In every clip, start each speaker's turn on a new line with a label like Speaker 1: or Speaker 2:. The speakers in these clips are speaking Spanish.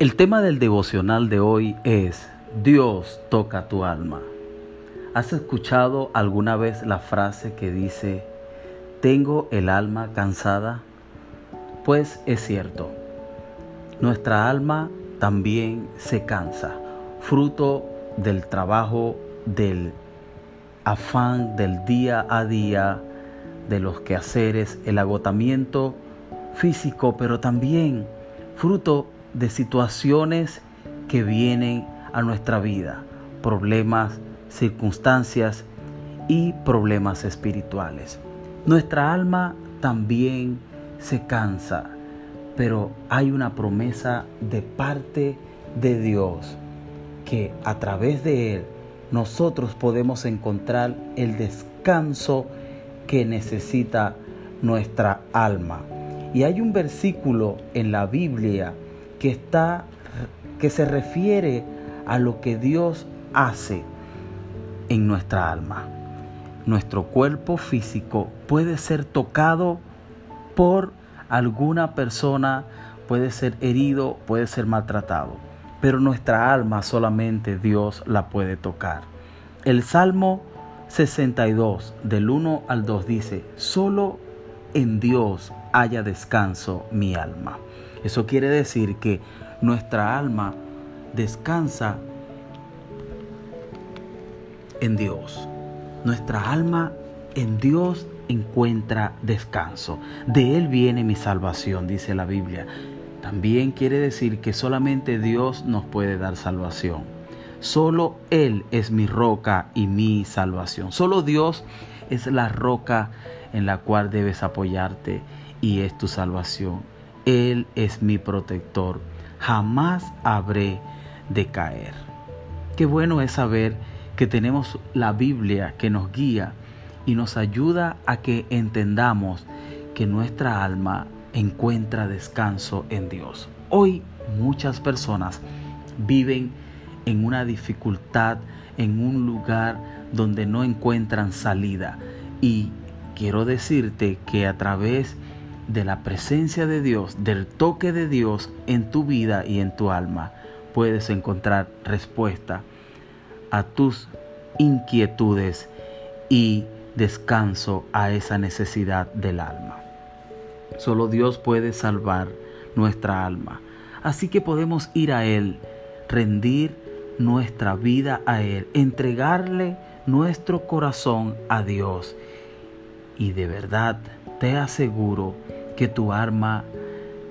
Speaker 1: El tema del devocional de hoy es Dios toca tu alma. ¿Has escuchado alguna vez la frase que dice, tengo el alma cansada? Pues es cierto, nuestra alma también se cansa, fruto del trabajo, del afán del día a día, de los quehaceres, el agotamiento físico, pero también fruto de situaciones que vienen a nuestra vida, problemas, circunstancias y problemas espirituales. Nuestra alma también se cansa, pero hay una promesa de parte de Dios que a través de Él nosotros podemos encontrar el descanso que necesita nuestra alma. Y hay un versículo en la Biblia que está que se refiere a lo que Dios hace en nuestra alma. Nuestro cuerpo físico puede ser tocado por alguna persona, puede ser herido, puede ser maltratado, pero nuestra alma solamente Dios la puede tocar. El Salmo 62 del 1 al 2 dice, solo en Dios haya descanso mi alma. Eso quiere decir que nuestra alma descansa en Dios. Nuestra alma en Dios encuentra descanso. De Él viene mi salvación, dice la Biblia. También quiere decir que solamente Dios nos puede dar salvación. Solo Él es mi roca y mi salvación. Solo Dios es la roca en la cual debes apoyarte y es tu salvación. Él es mi protector. Jamás habré de caer. Qué bueno es saber que tenemos la Biblia que nos guía y nos ayuda a que entendamos que nuestra alma encuentra descanso en Dios. Hoy muchas personas viven en una dificultad, en un lugar donde no encuentran salida. Y quiero decirte que a través de la presencia de Dios, del toque de Dios en tu vida y en tu alma, puedes encontrar respuesta a tus inquietudes y descanso a esa necesidad del alma. Solo Dios puede salvar nuestra alma. Así que podemos ir a Él, rendir nuestra vida a Él, entregarle nuestro corazón a Dios. Y de verdad te aseguro que tu alma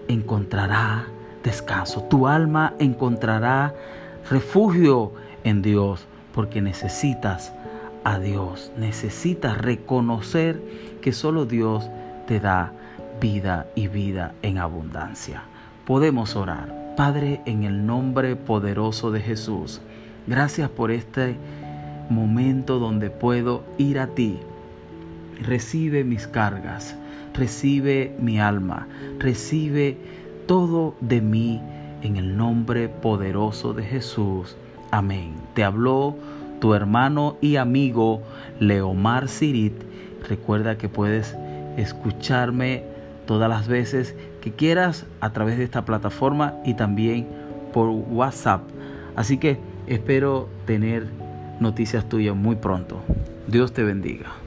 Speaker 1: encontrará descanso, tu alma encontrará refugio en Dios, porque necesitas a Dios, necesitas reconocer que solo Dios te da vida y vida en abundancia. Podemos orar. Padre, en el nombre poderoso de Jesús, gracias por este momento donde puedo ir a ti. Recibe mis cargas, recibe mi alma, recibe todo de mí en el nombre poderoso de Jesús. Amén. Te habló tu hermano y amigo Leomar Sirit. Recuerda que puedes escucharme todas las veces que quieras a través de esta plataforma y también por WhatsApp. Así que espero tener noticias tuyas muy pronto. Dios te bendiga.